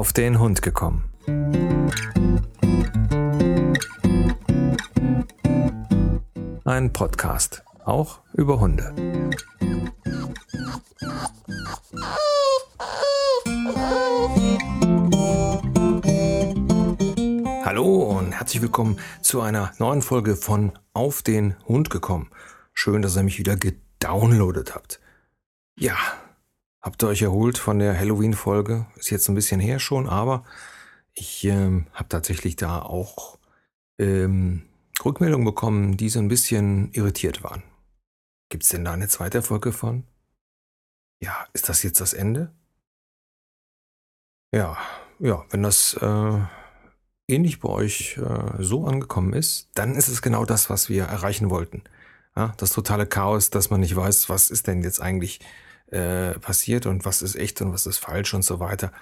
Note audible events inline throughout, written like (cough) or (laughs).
auf den Hund gekommen. Ein Podcast, auch über Hunde. Hallo und herzlich willkommen zu einer neuen Folge von Auf den Hund gekommen. Schön, dass ihr mich wieder gedownloadet habt. Ja, Habt ihr euch erholt von der Halloween-Folge? Ist jetzt ein bisschen her schon, aber ich ähm, habe tatsächlich da auch ähm, Rückmeldungen bekommen, die so ein bisschen irritiert waren. Gibt es denn da eine zweite Folge von? Ja, ist das jetzt das Ende? Ja, ja, wenn das äh, ähnlich bei euch äh, so angekommen ist, dann ist es genau das, was wir erreichen wollten. Ja, das totale Chaos, dass man nicht weiß, was ist denn jetzt eigentlich äh, passiert und was ist echt und was ist falsch und so weiter.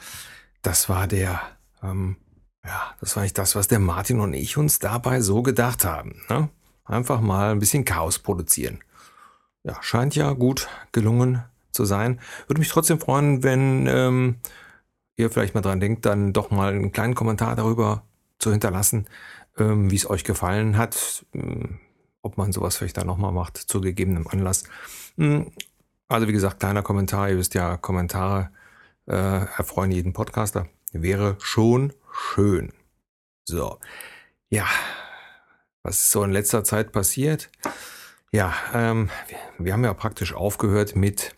Das war der, ähm, ja, das war nicht das, was der Martin und ich uns dabei so gedacht haben. Ne? Einfach mal ein bisschen Chaos produzieren. Ja, scheint ja gut gelungen zu sein. Würde mich trotzdem freuen, wenn ähm, ihr vielleicht mal dran denkt, dann doch mal einen kleinen Kommentar darüber zu hinterlassen, ähm, wie es euch gefallen hat, ähm, ob man sowas vielleicht dann nochmal macht, zu gegebenem Anlass. Also wie gesagt, kleiner Kommentar, ihr wisst ja, Kommentare äh, erfreuen jeden Podcaster. Wäre schon schön. So, ja, was ist so in letzter Zeit passiert? Ja, ähm, wir haben ja praktisch aufgehört mit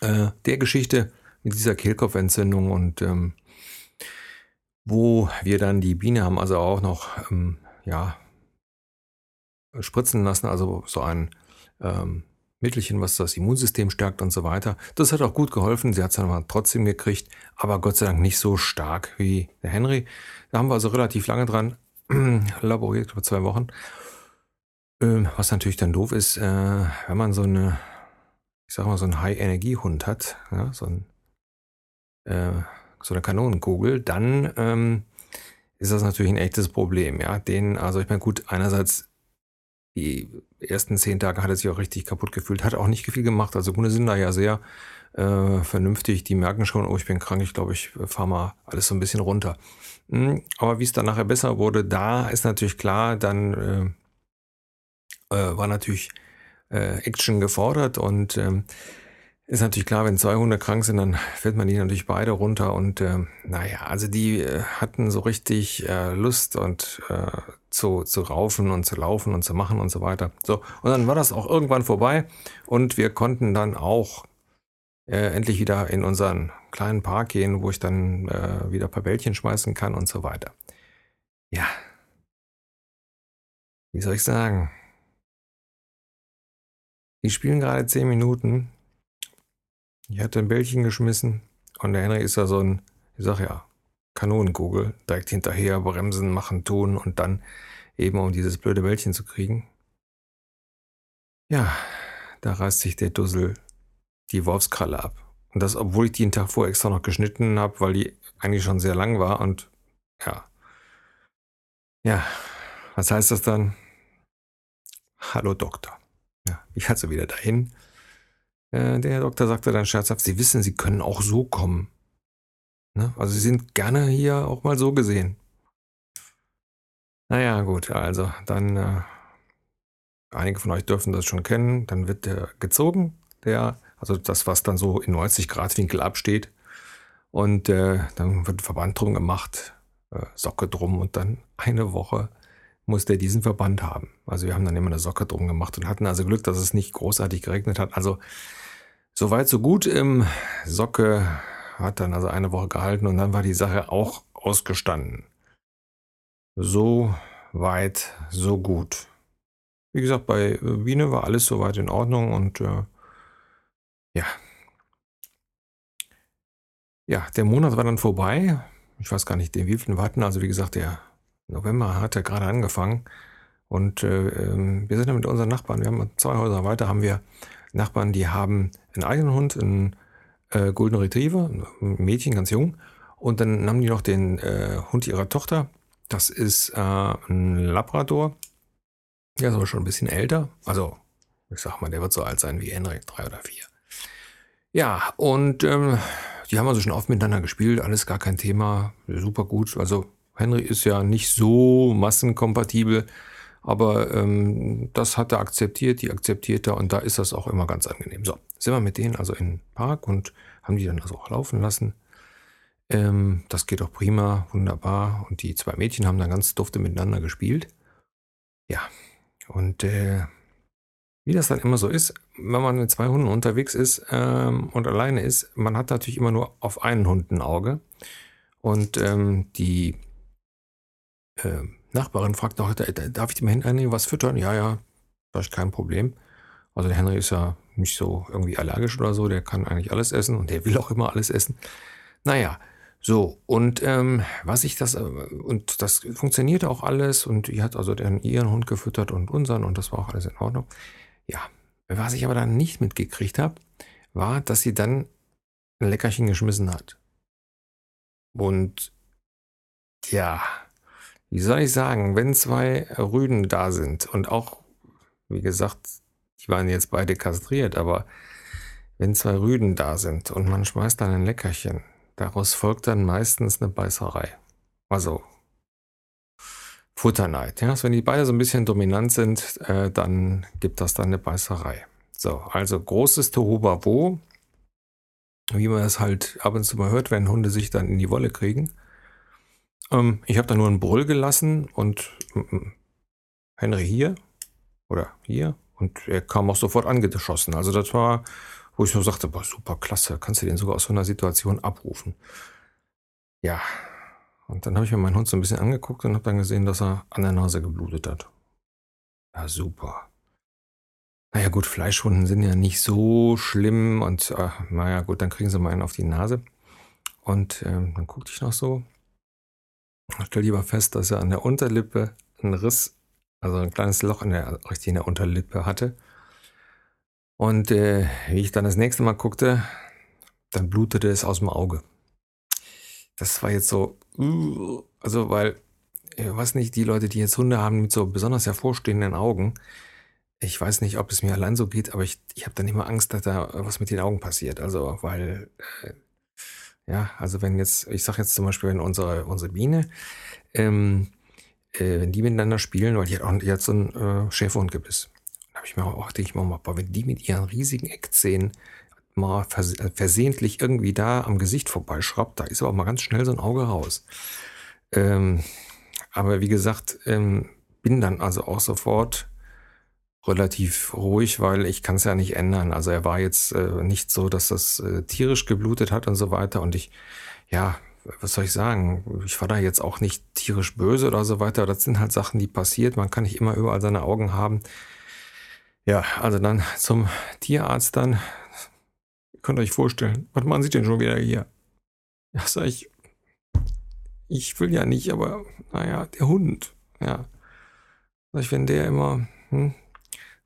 äh, der Geschichte, mit dieser Kehlkopfentzündung und ähm, wo wir dann die Biene haben also auch noch ähm, ja spritzen lassen, also so ein ähm, Mittelchen, was das Immunsystem stärkt und so weiter. Das hat auch gut geholfen. Sie hat es dann trotzdem gekriegt, aber Gott sei Dank nicht so stark wie der Henry. Da haben wir also relativ lange dran (clears throat) laboriert, über zwei Wochen. Ähm, was natürlich dann doof ist, äh, wenn man so eine, ich sag mal, so einen High-Energie-Hund hat, ja, so, ein, äh, so eine Kanonenkugel, dann ähm, ist das natürlich ein echtes Problem. Ja, den, also ich meine, gut, einerseits die ersten zehn Tage hat er sich auch richtig kaputt gefühlt, hat auch nicht viel gemacht. Also Hunde sind da ja sehr äh, vernünftig. Die merken schon, oh, ich bin krank, ich glaube, ich fahre mal alles so ein bisschen runter. Mhm. Aber wie es dann nachher besser wurde, da ist natürlich klar, dann äh, äh, war natürlich äh, Action gefordert und ähm, ist natürlich klar, wenn zwei Hunde krank sind, dann fällt man die natürlich beide runter. Und äh, naja, also die äh, hatten so richtig äh, Lust und äh, zu, zu raufen und zu laufen und zu machen und so weiter. So, und dann war das auch irgendwann vorbei und wir konnten dann auch äh, endlich wieder in unseren kleinen Park gehen, wo ich dann äh, wieder ein paar Bällchen schmeißen kann und so weiter. Ja. Wie soll ich sagen? Die spielen gerade zehn Minuten ich hatte ein Bällchen geschmissen und der Henry ist da so ein, ich sag ja, Kanonenkugel, direkt hinterher, bremsen, machen, tun und dann eben um dieses blöde Bällchen zu kriegen. Ja, da reißt sich der Dussel die Wolfskralle ab. Und das, obwohl ich die einen Tag vorher extra noch geschnitten habe, weil die eigentlich schon sehr lang war und ja. Ja, was heißt das dann? Hallo Doktor. Ja, ich hatte wieder dahin äh, der Doktor sagte dann scherzhaft, Sie wissen, Sie können auch so kommen. Ne? Also Sie sind gerne hier auch mal so gesehen. Naja, gut, also dann, äh, einige von euch dürfen das schon kennen, dann wird der gezogen, der, also das, was dann so in 90 Grad Winkel absteht. Und äh, dann wird Verband drum gemacht, äh, Socke drum und dann eine Woche muss der diesen Verband haben. Also wir haben dann immer eine Socke drum gemacht und hatten also Glück, dass es nicht großartig geregnet hat. Also Soweit, so gut. Im Socke hat dann also eine Woche gehalten und dann war die Sache auch ausgestanden. So weit, so gut. Wie gesagt, bei Biene war alles soweit in Ordnung und äh, ja. Ja, der Monat war dann vorbei. Ich weiß gar nicht, den wievielten wir hatten. Also wie gesagt, der November hat ja gerade angefangen. Und äh, ähm, wir sind dann mit unseren Nachbarn, wir haben zwei Häuser weiter, haben wir Nachbarn, die haben einen eigenen Hund, einen äh, Golden Retriever, ein Mädchen, ganz jung. Und dann haben die noch den äh, Hund ihrer Tochter. Das ist äh, ein Labrador. Der ist aber schon ein bisschen älter. Also, ich sag mal, der wird so alt sein wie Henry, drei oder vier. Ja, und ähm, die haben also schon oft miteinander gespielt, alles gar kein Thema, super gut. Also Henry ist ja nicht so massenkompatibel, aber ähm, das hat er akzeptiert, die akzeptiert er und da ist das auch immer ganz angenehm. So, sind wir mit denen also in den Park und haben die dann also auch laufen lassen. Ähm, das geht auch prima, wunderbar. Und die zwei Mädchen haben dann ganz dufte miteinander gespielt. Ja, und äh, wie das dann immer so ist, wenn man mit zwei Hunden unterwegs ist ähm, und alleine ist, man hat natürlich immer nur auf einen Hund ein Auge. Und ähm, die äh, Nachbarin fragt noch, darf ich dem Henry was füttern? Ja, ja, das ist kein Problem. Also der Henry ist ja nicht so irgendwie allergisch oder so, der kann eigentlich alles essen und der will auch immer alles essen. Naja, so, und ähm, was ich das, äh, und das funktionierte auch alles und die hat also dann ihren Hund gefüttert und unseren und das war auch alles in Ordnung. Ja, was ich aber dann nicht mitgekriegt habe, war, dass sie dann ein Leckerchen geschmissen hat. Und ja, wie soll ich sagen, wenn zwei Rüden da sind und auch, wie gesagt, die waren jetzt beide kastriert, aber wenn zwei Rüden da sind und man schmeißt dann ein Leckerchen, daraus folgt dann meistens eine Beißerei. Also Futterneid. Ja? Also wenn die beide so ein bisschen dominant sind, äh, dann gibt das dann eine Beißerei. So, also großes Tohuwabo, wie man es halt ab und zu mal hört, wenn Hunde sich dann in die Wolle kriegen. Ähm, ich habe da nur einen Brüll gelassen und äh, Henry hier oder hier und er kam auch sofort angeschossen. Also das war, wo ich nur sagte, boah, super klasse, kannst du den sogar aus so einer Situation abrufen. Ja, und dann habe ich mir meinen Hund so ein bisschen angeguckt und habe dann gesehen, dass er an der Nase geblutet hat. Ja, super. Naja gut, Fleischwunden sind ja nicht so schlimm und äh, naja gut, dann kriegen sie mal einen auf die Nase. Und ähm, dann guckte ich noch so Stell lieber fest, dass er an der Unterlippe einen Riss, also ein kleines Loch in der, richtig in der Unterlippe hatte. Und äh, wie ich dann das nächste Mal guckte, dann blutete es aus dem Auge. Das war jetzt so, also weil, ich weiß nicht, die Leute, die jetzt Hunde haben mit so besonders hervorstehenden Augen, ich weiß nicht, ob es mir allein so geht, aber ich, ich habe dann immer Angst, dass da was mit den Augen passiert. Also, weil äh, ja, also wenn jetzt, ich sage jetzt zum Beispiel, wenn unsere, unsere Biene, ähm, äh, wenn die miteinander spielen, weil die hat auch die hat so ein äh, Schäferhundgebiss. Da habe ich mir auch, denke ich mir mal, boah, wenn die mit ihren riesigen Eckzähnen mal vers versehentlich irgendwie da am Gesicht vorbeischraubt, da ist aber mal ganz schnell so ein Auge raus. Ähm, aber wie gesagt, ähm, bin dann also auch sofort relativ ruhig, weil ich kann es ja nicht ändern. Also er war jetzt äh, nicht so, dass das äh, tierisch geblutet hat und so weiter. Und ich, ja, was soll ich sagen? Ich war da jetzt auch nicht tierisch böse oder so weiter. Das sind halt Sachen, die passiert. Man kann nicht immer überall seine Augen haben. Ja, also dann zum Tierarzt dann. Ihr könnt euch vorstellen, was machen Sie denn schon wieder hier? Ja, sag ich, ich will ja nicht, aber naja, der Hund, ja. Sag ich, wenn der immer, hm,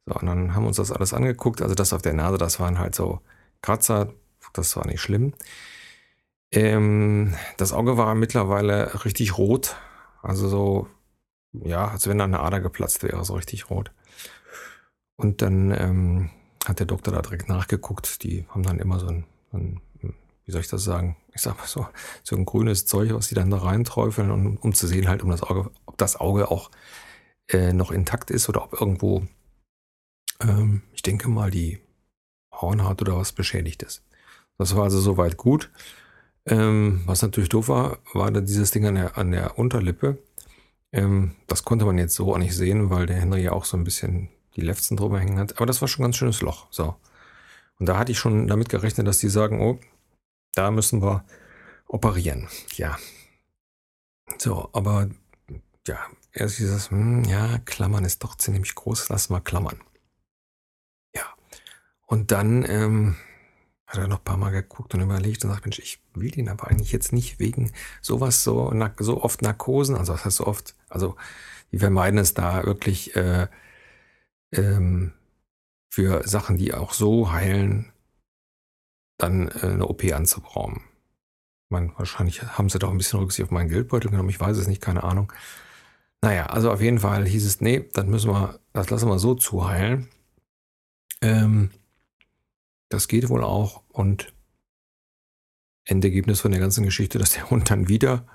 so, und dann haben wir uns das alles angeguckt. Also das auf der Nase, das waren halt so Kratzer. Das war nicht schlimm. Ähm, das Auge war mittlerweile richtig rot. Also so, ja, als wenn da eine Ader geplatzt wäre, so richtig rot. Und dann ähm, hat der Doktor da direkt nachgeguckt. Die haben dann immer so ein, ein, wie soll ich das sagen? Ich sag mal so, so ein grünes Zeug, was die dann da reinträufeln, um, um zu sehen halt, um das Auge, ob das Auge auch äh, noch intakt ist oder ob irgendwo ähm, ich denke mal, die Hornhaut oder was beschädigt ist. Das war also soweit gut. Ähm, was natürlich doof war, war dann dieses Ding an der, an der Unterlippe. Ähm, das konnte man jetzt so auch nicht sehen, weil der Henry ja auch so ein bisschen die Lefzen drüber hängen hat. Aber das war schon ein ganz schönes Loch. So. Und da hatte ich schon damit gerechnet, dass die sagen, oh, da müssen wir operieren. Ja. So, aber ja, erst dieses, hm, ja, Klammern ist doch ziemlich groß, lass mal klammern. Und dann ähm, hat er noch ein paar Mal geguckt und überlegt und sagt, Mensch, ich will den aber eigentlich jetzt nicht wegen sowas so, so oft Narkosen, also was heißt so oft, also die vermeiden es da wirklich äh, ähm, für Sachen, die auch so heilen, dann äh, eine OP anzubrauchen. Ich meine, wahrscheinlich haben sie doch ein bisschen Rücksicht auf meinen Geldbeutel genommen, ich weiß es nicht, keine Ahnung. Naja, also auf jeden Fall hieß es, nee, dann müssen wir, das lassen wir so zuheilen. Ähm, das geht wohl auch und Endergebnis von der ganzen Geschichte, dass der Hund dann wieder,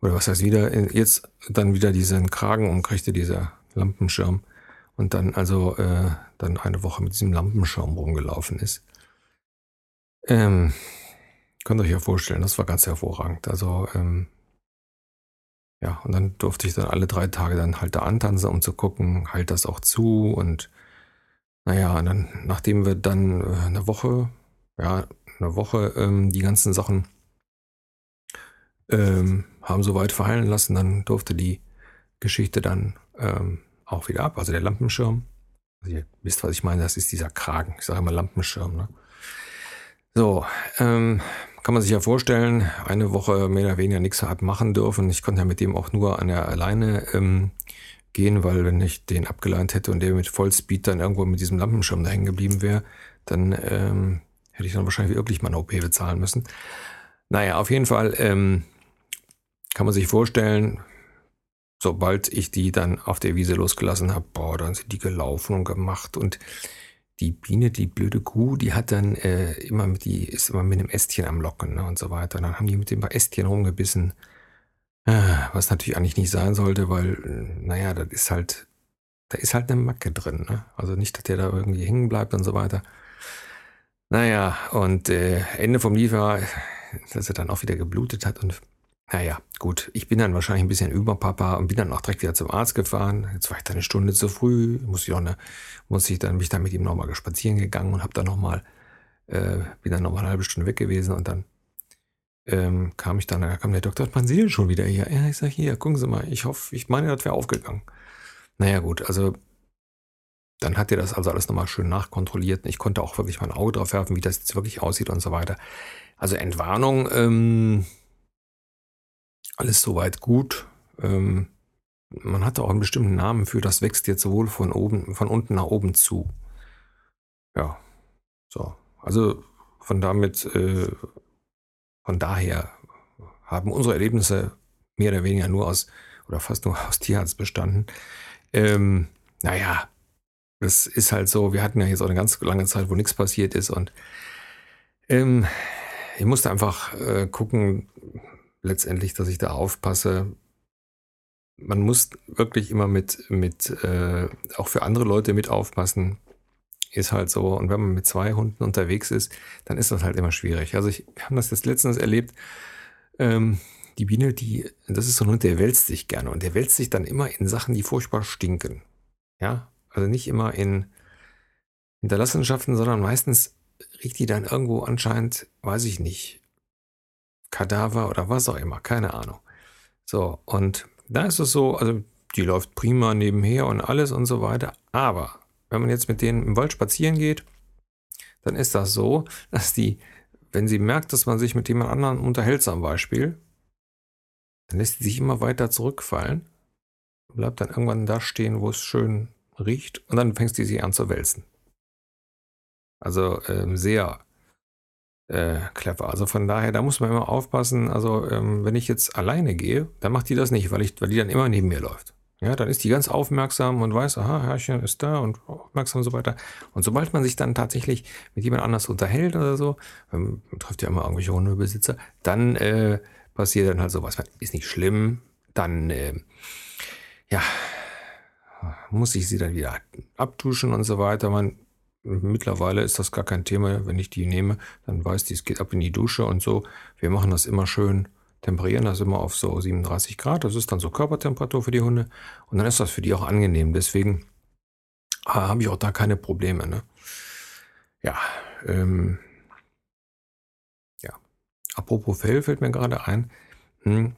oder was heißt wieder, jetzt dann wieder diesen Kragen umkriegte, dieser Lampenschirm. Und dann also äh, dann eine Woche mit diesem Lampenschirm rumgelaufen ist. Ähm, könnt ihr euch ja vorstellen, das war ganz hervorragend. Also, ähm, ja, und dann durfte ich dann alle drei Tage dann halt da antanzen, um zu gucken, halt das auch zu. Und naja, und dann, nachdem wir dann äh, eine Woche, ja, eine Woche ähm, die ganzen Sachen ähm, haben so weit verheilen lassen, dann durfte die Geschichte dann ähm, auch wieder ab. Also der Lampenschirm. Also ihr wisst, was ich meine, das ist dieser Kragen. Ich sage immer Lampenschirm. Ne? So, ähm, kann man sich ja vorstellen, eine Woche mehr oder weniger nichts hat machen dürfen. Ich konnte ja mit dem auch nur an der alleine ähm, gehen, weil wenn ich den abgeleint hätte und der mit Vollspeed dann irgendwo mit diesem Lampenschirm da hängen geblieben wäre, dann ähm, hätte ich dann wahrscheinlich wirklich mal eine OP bezahlen müssen. Naja, auf jeden Fall ähm, kann man sich vorstellen, sobald ich die dann auf der Wiese losgelassen habe, boah, dann sind die gelaufen und gemacht und die Biene, die blöde Kuh, die hat dann äh, immer mit die ist immer mit einem Ästchen am Locken ne, und so weiter. Und dann haben die mit dem Ästchen rumgebissen, was natürlich eigentlich nicht sein sollte, weil äh, naja, das ist halt, da ist halt eine Macke drin. Ne? Also nicht, dass der da irgendwie hängen bleibt und so weiter. Naja, und äh, Ende vom Lied war, dass er dann auch wieder geblutet hat und naja, gut, ich bin dann wahrscheinlich ein bisschen über Papa und bin dann auch direkt wieder zum Arzt gefahren. Jetzt war ich dann eine Stunde zu früh, muss ich auch eine, muss ich dann, bin ich dann mit ihm nochmal spazieren gegangen und habe dann nochmal, äh, bin dann nochmal eine halbe Stunde weg gewesen und dann ähm, kam ich dann, da kam der Sie denn schon wieder hier? Ja, ich sag hier, gucken Sie mal, ich hoffe, ich meine, das wäre aufgegangen. Naja, gut, also dann hat er das also alles nochmal schön nachkontrolliert. Ich konnte auch wirklich mein Auge drauf werfen, wie das jetzt wirklich aussieht und so weiter. Also Entwarnung, ähm, alles soweit gut. Ähm, man hatte auch einen bestimmten Namen für, das wächst jetzt sowohl von oben, von unten nach oben zu. Ja, so. Also von damit, äh, von daher haben unsere Erlebnisse mehr oder weniger nur aus, oder fast nur (laughs) aus Tierarzt bestanden. Ähm, naja, das ist halt so, wir hatten ja jetzt auch eine ganz lange Zeit, wo nichts passiert ist und ähm, ich musste einfach äh, gucken, letztendlich, dass ich da aufpasse. Man muss wirklich immer mit, mit äh, auch für andere Leute mit aufpassen. Ist halt so. Und wenn man mit zwei Hunden unterwegs ist, dann ist das halt immer schwierig. Also ich, wir haben das jetzt letztens erlebt. Ähm, die Biene, die, das ist so ein Hund, der wälzt sich gerne. Und der wälzt sich dann immer in Sachen, die furchtbar stinken. Ja, also nicht immer in Hinterlassenschaften, sondern meistens riecht die dann irgendwo anscheinend, weiß ich nicht, Kadaver oder was auch immer, keine Ahnung. So, und da ist es so, also die läuft prima nebenher und alles und so weiter. Aber wenn man jetzt mit denen im Wald spazieren geht, dann ist das so, dass die, wenn sie merkt, dass man sich mit jemand anderem unterhält zum Beispiel, dann lässt sie sich immer weiter zurückfallen, bleibt dann irgendwann da stehen, wo es schön riecht und dann fängst du sie an zu wälzen. Also ähm, sehr äh, clever. Also von daher, da muss man immer aufpassen. Also ähm, wenn ich jetzt alleine gehe, dann macht die das nicht, weil, ich, weil die dann immer neben mir läuft. Ja, dann ist die ganz aufmerksam und weiß, aha, Herrchen ist da und aufmerksam und so weiter. Und sobald man sich dann tatsächlich mit jemand anders unterhält oder so, ähm, trifft ja immer irgendwelche Hundebesitzer, dann äh, passiert dann halt sowas. Ist nicht schlimm, dann äh, ja, muss ich sie dann wieder abtuschen und so weiter. Man Mittlerweile ist das gar kein Thema. Wenn ich die nehme, dann weiß die, es geht ab in die Dusche und so. Wir machen das immer schön, temperieren das immer auf so 37 Grad. Das ist dann so Körpertemperatur für die Hunde. Und dann ist das für die auch angenehm. Deswegen ah, habe ich auch da keine Probleme. Ne? Ja, ähm, ja. Apropos Fell fällt mir gerade ein. Hm,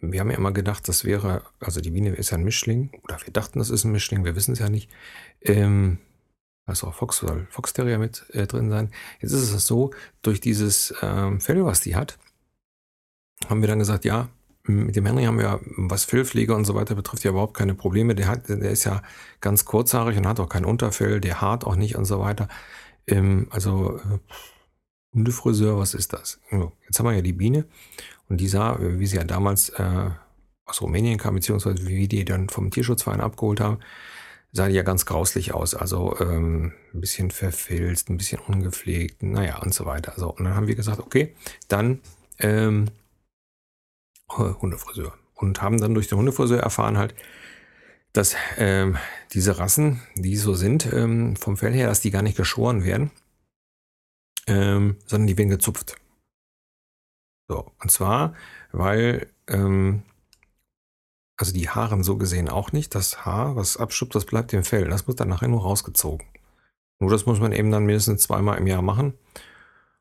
wir haben ja immer gedacht, das wäre, also die Biene ist ja ein Mischling, oder wir dachten, das ist ein Mischling, wir wissen es ja nicht. Ähm, also auch Fox soll Fox Terrier mit äh, drin sein. Jetzt ist es so, durch dieses ähm, Fell, was die hat, haben wir dann gesagt, ja, mit dem Henry haben wir, was Fellpflege und so weiter betrifft, ja überhaupt keine Probleme. Der, hat, der ist ja ganz kurzhaarig und hat auch kein Unterfell, der hart auch nicht und so weiter. Ähm, also äh, Hundefriseur, was ist das? Jetzt haben wir ja die Biene und die sah, wie sie ja damals äh, aus Rumänien kam, beziehungsweise wie die dann vom Tierschutzverein abgeholt haben, sah die ja ganz grauslich aus. Also ähm, ein bisschen verfilzt, ein bisschen ungepflegt, naja und so weiter. Also, und dann haben wir gesagt, okay, dann ähm, (laughs) Hundefriseur. Und haben dann durch den Hundefriseur erfahren halt, dass ähm, diese Rassen, die so sind, ähm, vom Fell her, dass die gar nicht geschoren werden, ähm, sondern die werden gezupft. So, und zwar, weil, ähm, also die Haaren so gesehen auch nicht. Das Haar, was abschuppt, das bleibt im Fell. Das muss dann nachher nur rausgezogen. Nur das muss man eben dann mindestens zweimal im Jahr machen.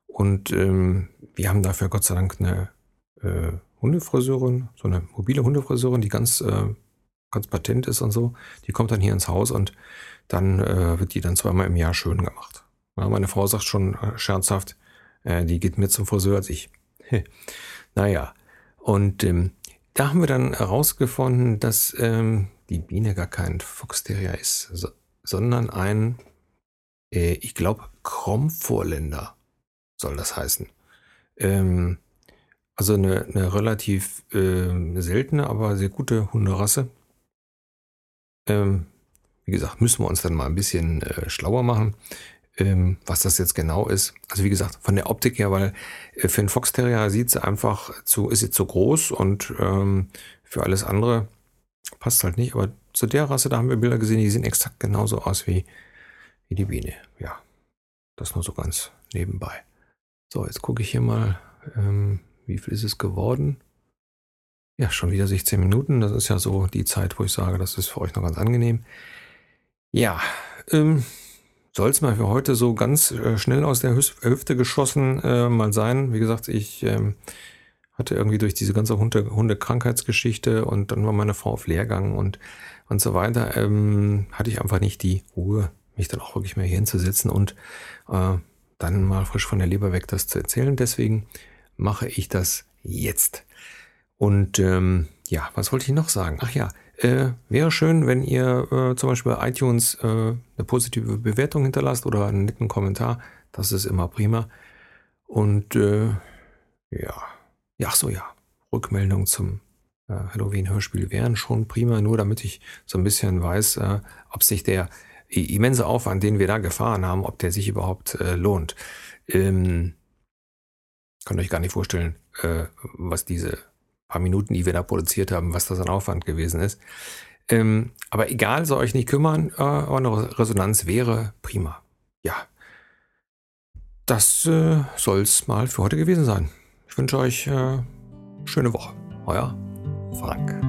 Und ähm, wir haben dafür Gott sei Dank eine äh, Hundefriseurin, so eine mobile Hundefriseurin, die ganz, äh, ganz patent ist und so. Die kommt dann hier ins Haus und dann äh, wird die dann zweimal im Jahr schön gemacht. Ja, meine Frau sagt schon äh, scherzhaft, äh, die geht mehr zum Friseur als ich. naja, und ähm, da haben wir dann herausgefunden, dass ähm, die Biene gar kein Foxterrier ist, so, sondern ein, äh, ich glaube, Kromvorländer soll das heißen. Ähm, also eine, eine relativ äh, seltene, aber sehr gute Hunderasse. Ähm, wie gesagt, müssen wir uns dann mal ein bisschen äh, schlauer machen, ähm, was das jetzt genau ist. Also wie gesagt, von der Optik her, weil äh, für einen Fox Terrier sieht sie einfach zu, ist sie zu groß und ähm, für alles andere passt halt nicht. Aber zu der Rasse, da haben wir Bilder gesehen, die sehen exakt genauso aus wie, wie die Biene. Ja, das nur so ganz nebenbei. So, jetzt gucke ich hier mal. Ähm, wie viel ist es geworden? Ja, schon wieder 16 Minuten. Das ist ja so die Zeit, wo ich sage, das ist für euch noch ganz angenehm. Ja, ähm, soll es mal für heute so ganz äh, schnell aus der Hüfte geschossen äh, mal sein. Wie gesagt, ich ähm, hatte irgendwie durch diese ganze Hunde, Hundekrankheitsgeschichte und dann war meine Frau auf Lehrgang und, und so weiter, ähm, hatte ich einfach nicht die Ruhe, mich dann auch wirklich mehr hier hinzusetzen und äh, dann mal frisch von der Leber weg das zu erzählen. Deswegen mache ich das jetzt. Und ähm, ja, was wollte ich noch sagen? Ach ja, äh, wäre schön, wenn ihr äh, zum Beispiel bei iTunes äh, eine positive Bewertung hinterlasst oder einen netten Kommentar. Das ist immer prima. Und äh, ja, ja, so ja, Rückmeldung zum äh, Halloween-Hörspiel wären schon prima, nur damit ich so ein bisschen weiß, äh, ob sich der immense Aufwand, den wir da gefahren haben, ob der sich überhaupt äh, lohnt. Ähm, könnt euch gar nicht vorstellen, äh, was diese paar Minuten, die wir da produziert haben, was das an Aufwand gewesen ist. Ähm, aber egal, soll euch nicht kümmern, äh, eine Resonanz wäre prima. Ja, das äh, soll es mal für heute gewesen sein. Ich wünsche euch äh, schöne Woche. Euer Frank.